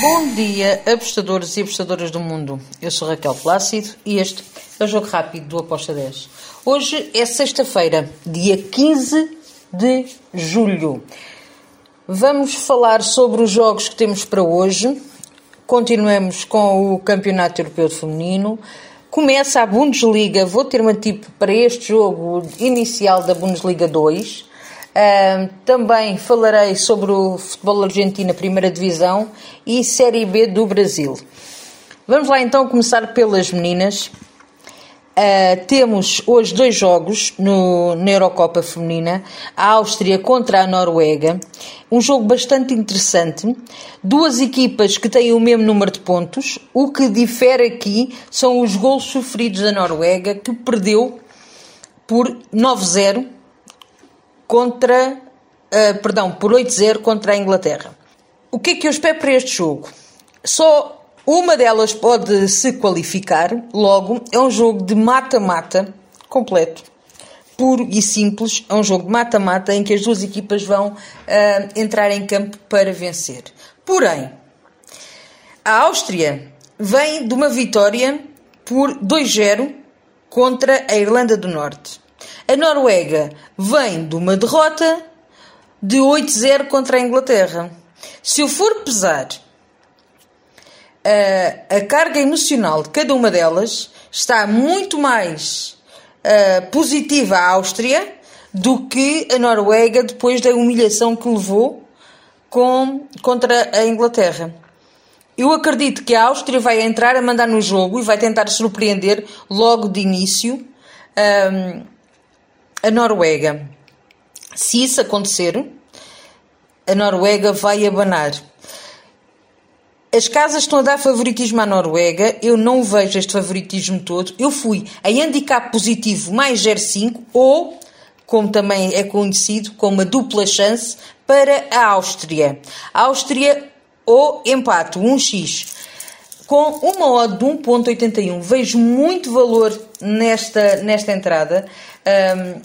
Bom dia, apostadores e apostadoras do mundo. Eu sou Raquel Plácido e este é o Jogo Rápido do Aposta 10. Hoje é sexta-feira, dia 15 de julho. Vamos falar sobre os jogos que temos para hoje. Continuamos com o Campeonato Europeu de Feminino. Começa a Bundesliga. Vou ter uma tipo para este jogo inicial da Bundesliga 2. Também falarei sobre o futebol argentino, primeira divisão e Série B do Brasil. Vamos lá então começar pelas meninas. Uh, temos hoje dois jogos no, na Eurocopa Feminina, a Áustria contra a Noruega. Um jogo bastante interessante. Duas equipas que têm o mesmo número de pontos. O que difere aqui são os gols sofridos da Noruega, que perdeu por 9-0 contra, uh, perdão, por 8-0 contra a Inglaterra. O que é que eu espero para este jogo? Só uma delas pode se qualificar, logo é um jogo de mata-mata completo. Puro e simples, é um jogo de mata-mata em que as duas equipas vão uh, entrar em campo para vencer. Porém, a Áustria vem de uma vitória por 2-0 contra a Irlanda do Norte. A Noruega vem de uma derrota de 8-0 contra a Inglaterra. Se eu for pesar a, a carga emocional de cada uma delas, está muito mais uh, positiva a Áustria do que a Noruega depois da humilhação que levou com, contra a Inglaterra. Eu acredito que a Áustria vai entrar a mandar no jogo e vai tentar surpreender logo de início. Um, a Noruega. Se isso acontecer, a Noruega vai abanar. As casas estão a dar favoritismo à Noruega. Eu não vejo este favoritismo todo. Eu fui a handicap positivo mais 0,5 ou, como também é conhecido, com uma dupla chance para a Áustria. Áustria ou empate, 1x. Com uma odd de 1.81. Vejo muito valor nesta, nesta entrada. Um,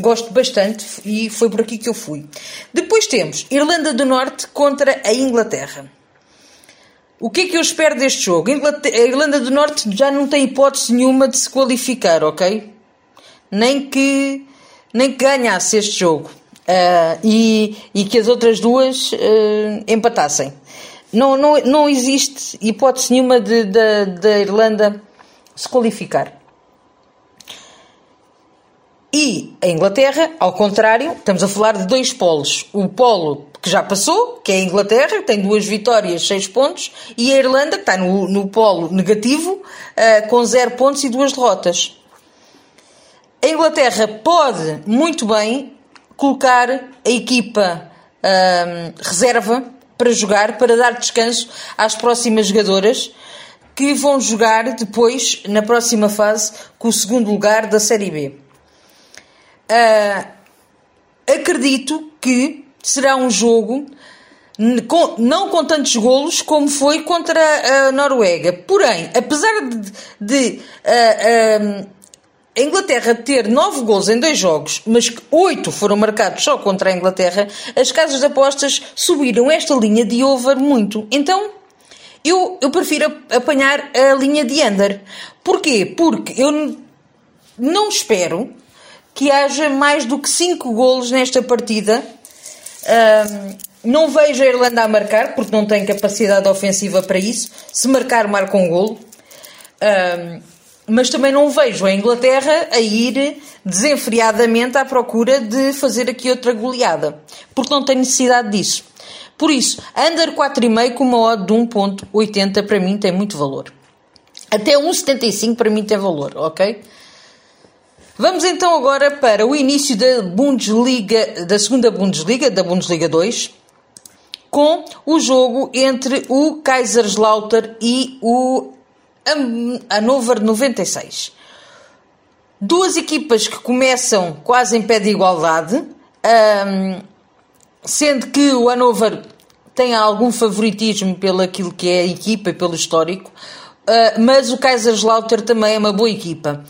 gosto bastante e foi por aqui que eu fui. Depois temos Irlanda do Norte contra a Inglaterra. O que é que eu espero deste jogo? A Irlanda do Norte já não tem hipótese nenhuma de se qualificar, ok? Nem que, nem que ganhasse este jogo uh, e, e que as outras duas uh, empatassem. Não, não, não existe hipótese nenhuma de, de, de Irlanda se qualificar. E a Inglaterra, ao contrário, estamos a falar de dois polos. O polo que já passou, que é a Inglaterra, que tem duas vitórias, seis pontos, e a Irlanda, que está no, no polo negativo, uh, com zero pontos e duas derrotas. A Inglaterra pode muito bem colocar a equipa uh, reserva para jogar, para dar descanso às próximas jogadoras que vão jogar depois, na próxima fase, com o segundo lugar da Série B. Uh, acredito que será um jogo com, não com tantos golos como foi contra a Noruega. Porém, apesar de, de uh, uh, a Inglaterra ter nove gols em dois jogos, mas que oito foram marcados só contra a Inglaterra, as casas de apostas subiram esta linha de over muito. Então, eu, eu prefiro apanhar a linha de under. Porquê? Porque eu não espero que haja mais do que 5 golos nesta partida. Um, não vejo a Irlanda a marcar, porque não tem capacidade ofensiva para isso. Se marcar, marca um golo. Um, mas também não vejo a Inglaterra a ir desenfreadamente à procura de fazer aqui outra goleada, porque não tem necessidade disso. Por isso, under 4,5 com uma odd de 1.80 para mim tem muito valor. Até 1,75 para mim tem valor, ok? Vamos então agora para o início da Bundesliga, da segunda Bundesliga, da Bundesliga 2, com o jogo entre o Kaiserslautern e o Hannover 96. Duas equipas que começam quase em pé de igualdade, sendo que o Hannover tem algum favoritismo pelo aquilo que é a equipa pelo histórico, ah, mas o Kaiserslautern também é uma boa equipa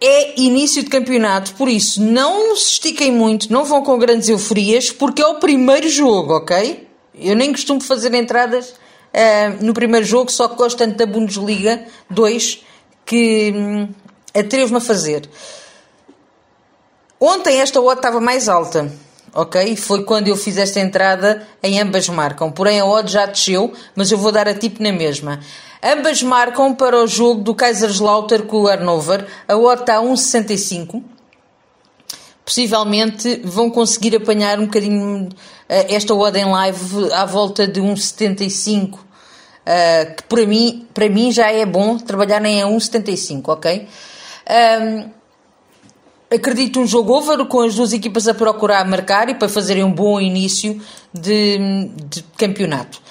é início de campeonato, por isso não se estiquem muito, não vão com grandes euforias, porque é o primeiro jogo, ok? Eu nem costumo fazer entradas uh, no primeiro jogo, só que gosto tanto da Bundesliga 2 que hum, atrevo-me a fazer. Ontem esta odd estava mais alta, ok? Foi quando eu fiz esta entrada em ambas marcam. Porém a odd já desceu, mas eu vou dar a tipo na mesma. Ambas marcam para o jogo do Kaiserslautern com o Hannover. A odd está a 1,65. Possivelmente vão conseguir apanhar um bocadinho eh, esta odd em live à volta de 1,75. Uh, que para mim, para mim já é bom trabalhar em 1,75, ok? Um, acredito um jogo over com as duas equipas a procurar marcar e para fazerem um bom início de, de campeonato.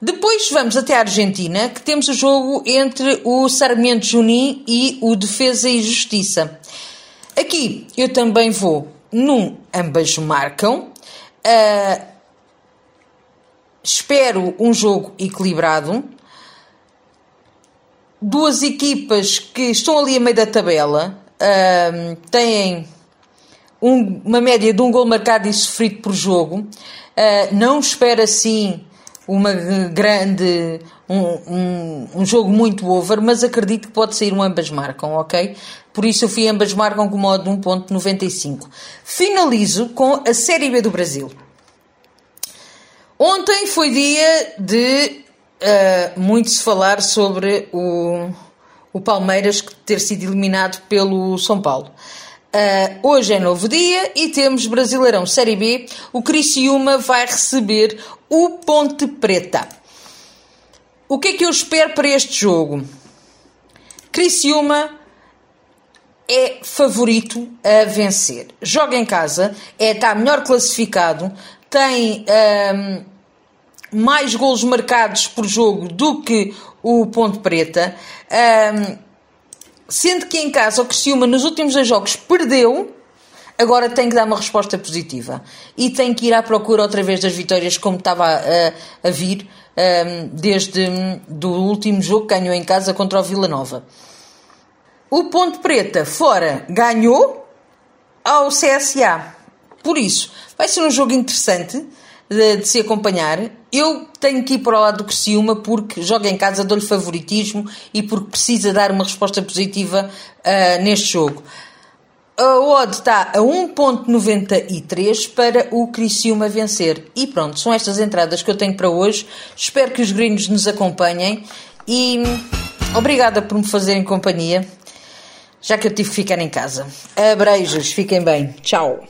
Depois vamos até a Argentina, que temos o jogo entre o Sarmiento Junín e o Defesa e Justiça. Aqui eu também vou num ambas marcam. Uh, espero um jogo equilibrado. Duas equipas que estão ali a meio da tabela, uh, têm um, uma média de um gol marcado e sofrido por jogo. Uh, não espero assim uma grande um, um, um, jogo muito over, mas acredito que pode sair um ambas marcam, ok? Por isso eu fui ambas marcam com modo de 1.95. Finalizo com a Série B do Brasil. Ontem foi dia de uh, muito se falar sobre o o Palmeiras ter sido eliminado pelo São Paulo. Uh, hoje é novo dia e temos Brasileirão Série B. O Criciúma vai receber o Ponte Preta. O que é que eu espero para este jogo? Criciúma é favorito a vencer. Joga em casa, é, está melhor classificado, tem um, mais golos marcados por jogo do que o Ponte Preta. Um, sendo que em casa o Criciúma nos últimos dois jogos perdeu, agora tem que dar uma resposta positiva. E tem que ir à procura outra vez das vitórias como estava a, a vir um, desde do último jogo que ganhou em casa contra o Vila Nova. O Ponte Preta fora ganhou ao CSA. Por isso, vai ser um jogo interessante de, de, se acompanhar. Eu tenho que ir para o lado do Criciúma porque joga em casa, dou-lhe favoritismo e porque precisa dar uma resposta positiva uh, neste jogo. A odd está a 1.93 para o Criciúma vencer. E pronto, são estas entradas que eu tenho para hoje. Espero que os gringos nos acompanhem e obrigada por me fazerem companhia, já que eu tive que ficar em casa. Abreijos, fiquem bem. Tchau.